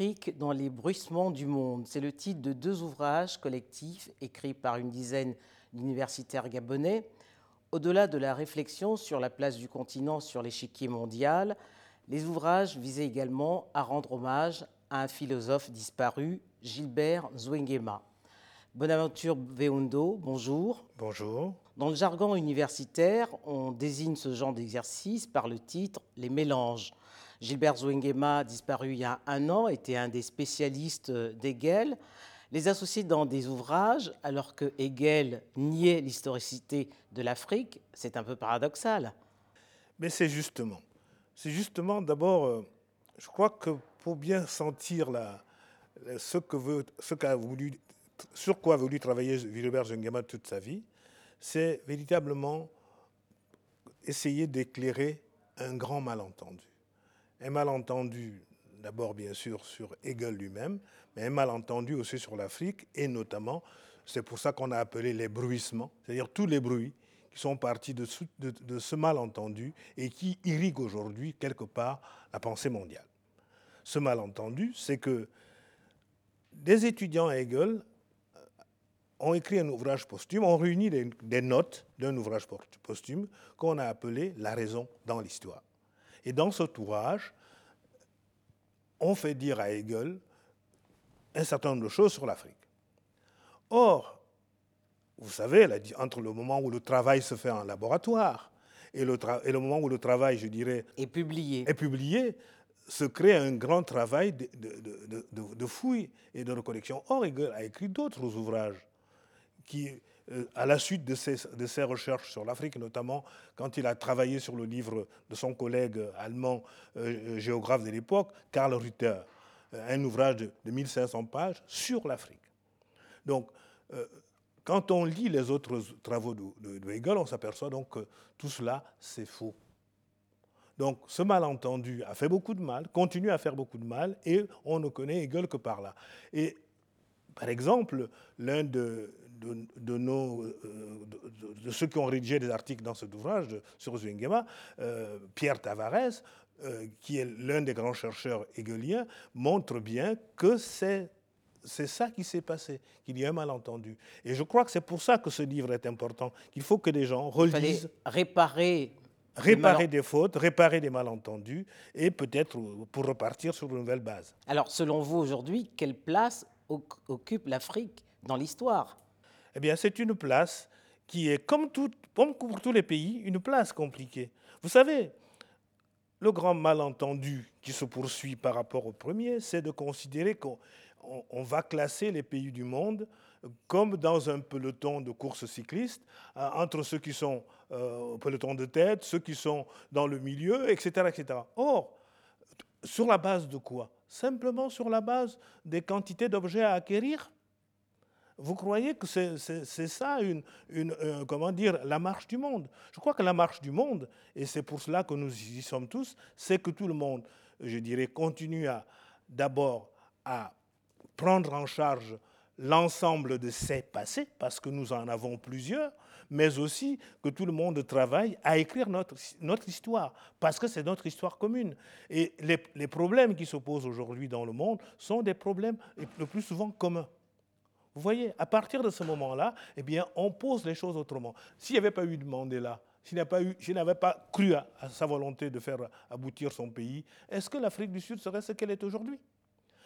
L'Afrique dans les bruissements du monde. C'est le titre de deux ouvrages collectifs écrits par une dizaine d'universitaires gabonais. Au-delà de la réflexion sur la place du continent sur l'échiquier mondial, les ouvrages visaient également à rendre hommage à un philosophe disparu, Gilbert Zwingema. Bonaventure Veundo, bonjour. Bonjour. Dans le jargon universitaire, on désigne ce genre d'exercice par le titre Les mélanges. Gilbert Zwingema, disparu il y a un an, était un des spécialistes d'Hegel. Les associer dans des ouvrages, alors que Hegel niait l'historicité de l'Afrique, c'est un peu paradoxal. Mais c'est justement. C'est justement, d'abord, euh, je crois que pour bien sentir ce que sur quoi a voulu travailler Gilbert Zwingema toute sa vie, c'est véritablement essayer d'éclairer un grand malentendu. Un malentendu, d'abord bien sûr sur Hegel lui-même, mais un malentendu aussi sur l'Afrique, et notamment, c'est pour ça qu'on a appelé les bruissements, c'est-à-dire tous les bruits qui sont partis de, ce malentendu et qui irriguent aujourd'hui quelque part la pensée mondiale. Ce malentendu, c'est que des étudiants à Hegel ont écrit un ouvrage posthume, ont réuni des notes d'un ouvrage posthume qu'on a appelé La raison dans l'histoire. Et dans cet ouvrage, on fait dire à Hegel un certain nombre de choses sur l'Afrique. Or, vous savez, entre le moment où le travail se fait en laboratoire et le, et le moment où le travail, je dirais, est publié, est publié se crée un grand travail de, de, de, de fouille et de recollection. Or, Hegel a écrit d'autres ouvrages qui, à la suite de ses, recherches sur l'Afrique, notamment quand il a travaillé sur le livre de son collègue allemand, euh, géographe de l'époque, Karl Rütter, euh, un ouvrage de, de 1500 pages sur l'Afrique. Donc, euh, quand on lit les autres travaux de Hegel, on s'aperçoit donc que tout cela, c'est faux. Donc ce malentendu a fait beaucoup de mal, continue à faire beaucoup de mal, et on ne connaît Hegel que par là. Et par exemple, l'un de, de, de, nos, euh, de, de, ceux qui ont rédigé des articles dans cet ouvrage sur Zwingema, euh, Pierre Tavares, euh, qui est l'un des grands chercheurs hegeliens, montre bien que c'est c'est ça qui s'est passé, qu'il y a un malentendu. Et je crois que c'est pour ça que ce livre est important, qu'il faut que des gens relisent. réparer. Réparer des, des fautes, réparer des malentendus, et peut-être pour repartir sur de nouvelles bases. Alors, selon vous, aujourd'hui, quelle place occupe l'Afrique dans l'histoire? Eh bien, c'est une place qui est, comme, pour tous les pays, une place compliquée. Vous savez, le grand malentendu qui se poursuit par rapport au premier, c'est de considérer qu'on on va classer les pays du monde comme dans un peloton de course cycliste, entre ceux qui sont euh, au peloton de tête, ceux qui sont dans le milieu, etc., etc. Or, sur la base de quoi? Simplement sur la base des quantités d'objets à acquérir? Vous croyez que c'est ça, une, euh, comment dire, la marche du monde? Je crois que la marche du monde, et c'est pour cela que nous y sommes tous, c'est que tout le monde, je dirais, continue à d'abord à prendre en charge l'ensemble de ses passés, parce que nous en avons plusieurs, mais aussi que tout le monde travaille à écrire notre, notre histoire, parce que c'est notre histoire commune. Et les, les problèmes qui se posent aujourd'hui dans le monde sont des problèmes le plus souvent communs. Vous voyez, à partir de ce moment-là, eh bien, on pose les choses autrement. S'il n'y avait pas eu de Mandela, s'il n'avait pas cru à, sa volonté de faire aboutir son pays, est-ce que l'Afrique du Sud serait ce qu'elle est aujourd'hui?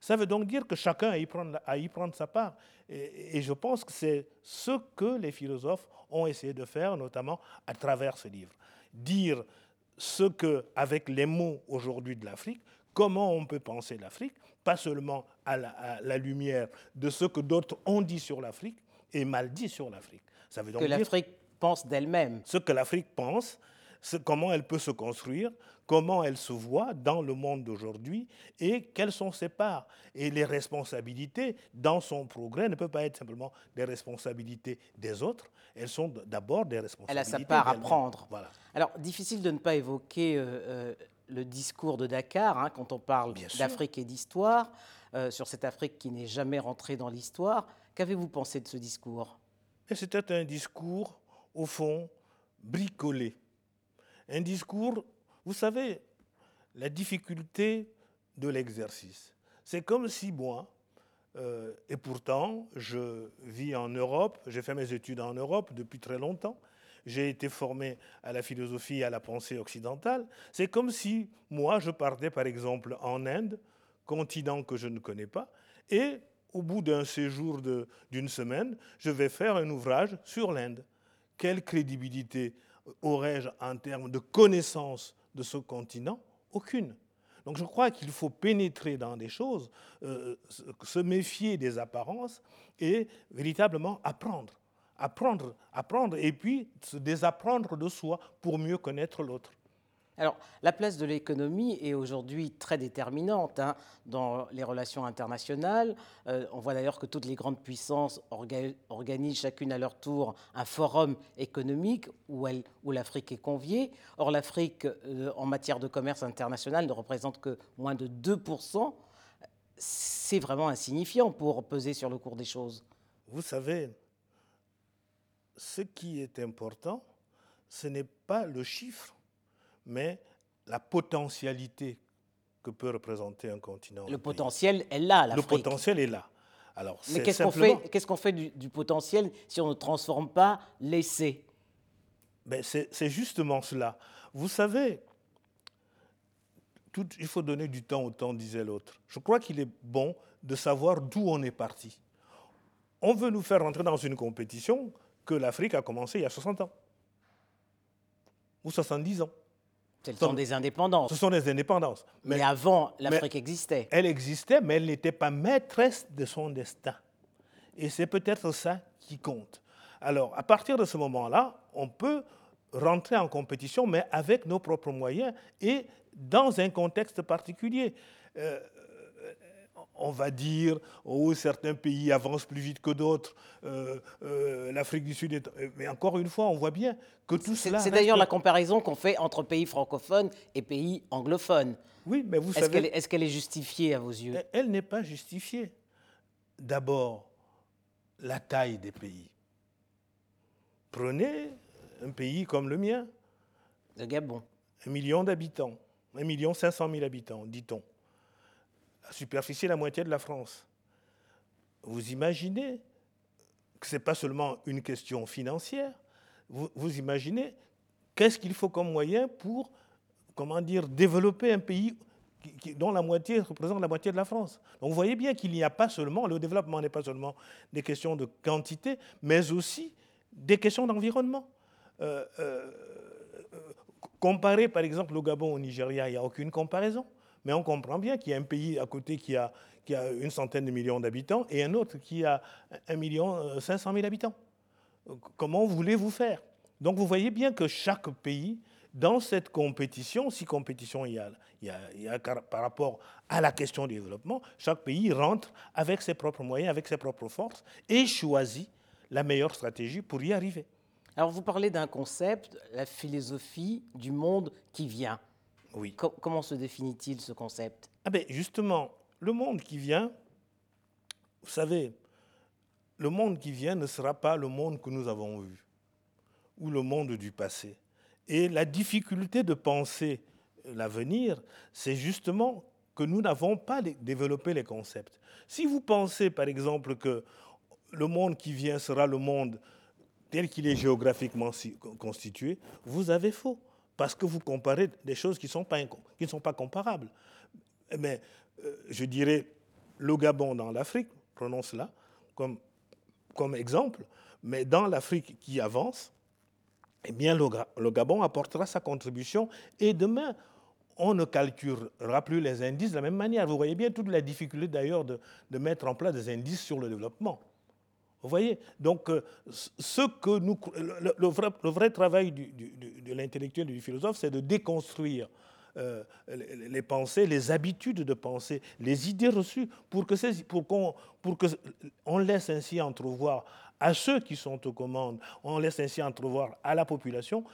Ça veut donc dire que chacun a y prendre, y prendre sa part. Et, et je pense que c'est ce que les philosophes ont essayé de faire, notamment à travers ce livre. Dire ce que, avec les mots aujourd'hui de l'Afrique, comment on peut penser l'Afrique, pas seulement à la, à la, lumière de ce que d'autres ont dit sur l'Afrique et mal dit sur l'Afrique. Ça veut donc que l'Afrique pense d'elle-même. Ce que l'Afrique pense, comment elle peut se construire, comment elle se voit dans le monde d'aujourd'hui et quelles sont ses parts. Et les responsabilités dans son progrès ne peuvent pas être simplement des responsabilités des autres, elles sont d'abord des responsabilités. Elle a sa part à prendre. Voilà. Alors, difficile de ne pas évoquer euh, euh, le discours de Dakar hein, quand on parle d'Afrique et d'histoire, euh, sur cette Afrique qui n'est jamais rentrée dans l'histoire. Qu'avez-vous pensé de ce discours? C'était un discours, au fond, bricolé. Un discours, vous savez, la difficulté de l'exercice, C'est comme si moi, euh, et pourtant, je vis en Europe, j'ai fait mes études en Europe depuis très longtemps, j'ai été formé à la philosophie et à la pensée occidentale. C'est comme si moi, je partais par exemple en Inde, continent que je ne connais pas, et au bout d'un séjour d'une semaine, je vais faire un ouvrage sur l'Inde. Quelle crédibilité aurais-je en termes de connaissance de ce continent? Aucune. Donc je crois qu'il faut pénétrer dans des choses, euh, se méfier des apparences et véritablement apprendre. Apprendre, apprendre et puis se désapprendre de soi pour mieux connaître l'autre. Alors, la place de l'économie est aujourd'hui très déterminante hein, dans les relations internationales. Euh, on voit d'ailleurs que toutes les grandes puissances organisent chacune à leur tour un forum économique où, l'Afrique est conviée. Or, l'Afrique, euh, en matière de commerce international, ne représente que moins de 2%. C'est vraiment insignifiant pour peser sur le cours des choses. Vous savez, ce qui est important, ce n'est pas le chiffre mais la potentialité que peut représenter un continent. Le potentiel est là, l'Afrique. Le potentiel est là. Alors, mais qu'est-ce qu'on fait, qu'est-ce qu'on fait du, potentiel si on ne transforme pas l'essai? Ben C'est justement cela. Vous savez, tout, il faut donner du temps au temps, disait l'autre. Je crois qu'il est bon de savoir d'où on est parti. On veut nous faire rentrer dans une compétition que l'Afrique a commencé il y a 60 ans ou 70 ans. Ce sont des indépendances. Ce sont des indépendances. Mais, avant, l'Afrique existait. Elle existait, mais elle n'était pas maîtresse de son destin. Et c'est peut-être ça qui compte. Alors, à partir de ce moment-là, on peut rentrer en compétition, mais avec nos propres moyens et dans un contexte particulier. Euh, on va dire, oh, certains pays avancent plus vite que d'autres, euh, euh, l'Afrique du Sud est... Mais encore une fois, on voit bien que tout cela... C'est d'ailleurs la comparaison qu'on fait entre pays francophones et pays anglophones. Oui, mais vous savez... Est-ce qu'elle est, justifiée à vos yeux? Elle, n'est pas justifiée. D'abord, la taille des pays. Prenez un pays comme le mien. Le Gabon. Un million d'habitants. Un million cinq cent mille habitants, dit-on la superficie la moitié de la France. Vous imaginez que ce n'est pas seulement une question financière, vous, imaginez qu'est-ce qu'il faut comme moyen pour, comment dire, développer un pays dont la moitié représente la moitié de la France. Donc vous voyez bien qu'il n'y a pas seulement, le développement n'est pas seulement des questions de quantité, mais aussi des questions d'environnement. Euh, euh, euh comparer par exemple au Gabon au Nigeria, il n'y a aucune comparaison. Mais on comprend bien qu'il y a un pays à côté qui a, qui a une centaine de millions d'habitants et un autre qui a 1 million 500 000 habitants. Comment voulez-vous faire? Donc vous voyez bien que chaque pays, dans cette compétition, si compétition il y a, il y a, par rapport à la question du développement, chaque pays rentre avec ses propres moyens, avec ses propres forces et choisit la meilleure stratégie pour y arriver. Alors vous parlez d'un concept, la philosophie du monde qui vient comment se définit-il ce concept? Ah ben Justement, le monde qui vient, vous savez, le monde qui vient ne sera pas le monde que nous avons vu ou le monde du passé. Et la difficulté de penser l'avenir, c'est justement que nous n'avons pas développé les concepts. Si vous pensez, par exemple, que le monde qui vient sera le monde tel qu'il est géographiquement constitué, vous avez faux parce que vous comparez des choses qui, ne sont pas comparables. Mais euh, je dirais le Gabon dans l'Afrique, prenons cela comme, exemple, mais dans l'Afrique qui avance, eh bien le, Gabon apportera sa contribution et demain, on ne calculera plus les indices de la même manière. Vous voyez bien toute la difficulté d'ailleurs de mettre en place des indices sur le développement. Vous voyez Donc, euh, ce que nous, le, vrai, travail de l'intellectuel et du philosophe, c'est de déconstruire euh, les, pensées, les habitudes de pensée, les idées reçues, pour que, pour qu'on, pour que on laisse ainsi entrevoir à ceux qui sont aux commandes, on laisse ainsi entrevoir à la population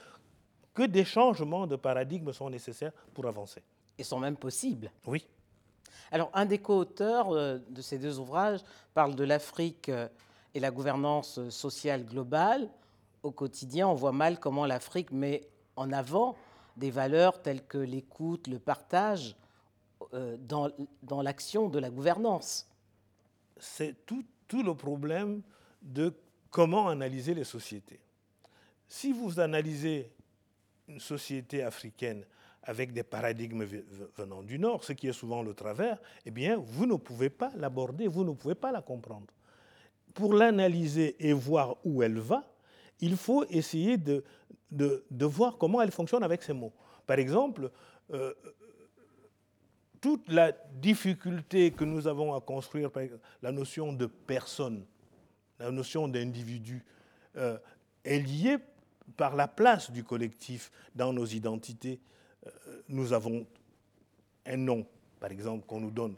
que des changements de paradigme sont nécessaires pour avancer. Et sont même possibles. Oui. Alors, un des co-auteurs euh, de ces deux ouvrages parle de l'Afrique et la gouvernance sociale globale, au quotidien, on voit mal comment l'Afrique met en avant des valeurs telles que l'écoute, le partage, euh, dans, l'action de la gouvernance. C'est tout, tout le problème de comment analyser les sociétés. Si vous analysez une société africaine avec des paradigmes venant du Nord, ce qui est souvent le travers, eh bien, vous ne pouvez pas l'aborder, vous ne pouvez pas la comprendre. Pour l'analyser et voir où elle va, il faut essayer de, voir comment elle fonctionne avec ces mots. Par exemple, euh, toute la difficulté que nous avons à construire, la notion de personne, la notion d'individu, euh, est liée par la place du collectif dans nos identités nous avons un nom, par exemple, qu'on nous donne,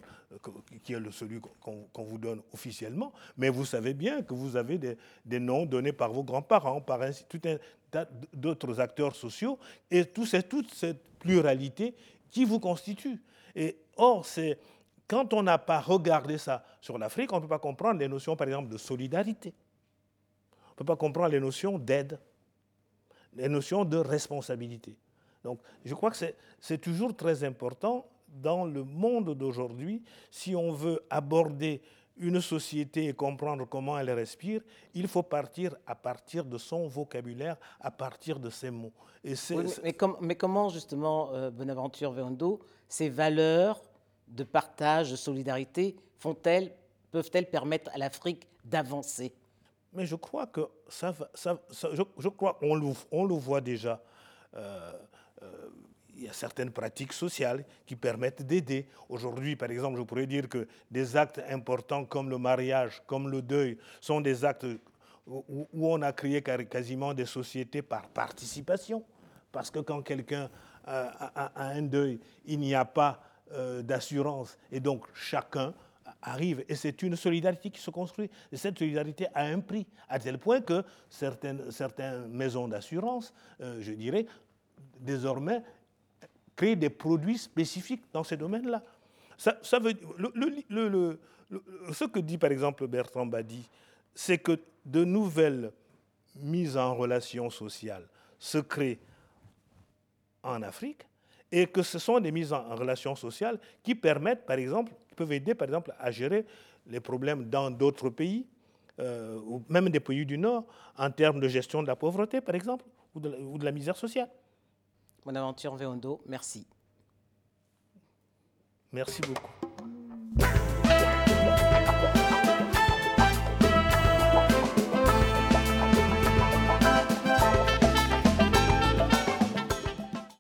qui est celui qu'on vous donne officiellement, mais vous savez bien que vous avez des, noms donnés par vos grands-parents, par tout un tas d'autres acteurs sociaux, et toute cette pluralité qui vous constitue. Et or, c'est quand on n'a pas regardé ça sur l'Afrique, on ne peut pas comprendre les notions, par exemple, de solidarité. On ne peut pas comprendre les notions d'aide, les notions de responsabilité. Donc, je crois que c'est toujours très important dans le monde d'aujourd'hui, si on veut aborder une société et comprendre comment elle respire, il faut partir à partir de son vocabulaire, à partir de ses mots. Et mais, comment justement, euh, Bonaventure Veondo, ces valeurs de partage, de solidarité, font-elles, peuvent-elles permettre à l'Afrique d'avancer? Mais je crois que ça, ça, je, crois on le, on le voit déjà. Euh, euh, il y a certaines pratiques sociales qui permettent d'aider. Aujourd'hui, par exemple, je pourrais dire que des actes importants comme le mariage, comme le deuil, sont des actes où on a créé quasiment des sociétés par participation. Parce que quand quelqu'un a un deuil, il n'y a pas euh, d'assurance. Et donc chacun arrive. Et c'est une solidarité qui se construit. Et cette solidarité a un prix, à tel point que certaines, certaines maisons d'assurance, euh, je dirais, désormais créer des produits spécifiques dans ces domaines-là. Ça, veut, ce que dit par exemple Bertrand Badi, c'est que de nouvelles mises en relation sociale se créent en Afrique et que ce sont des mises en relation sociale qui permettent, par exemple, qui peuvent aider, par exemple, à gérer les problèmes dans d'autres pays, euh, ou même des pays du Nord, en termes de gestion de la pauvreté, par exemple, ou de la misère sociale. Bonaventure Veondo, merci. Merci beaucoup.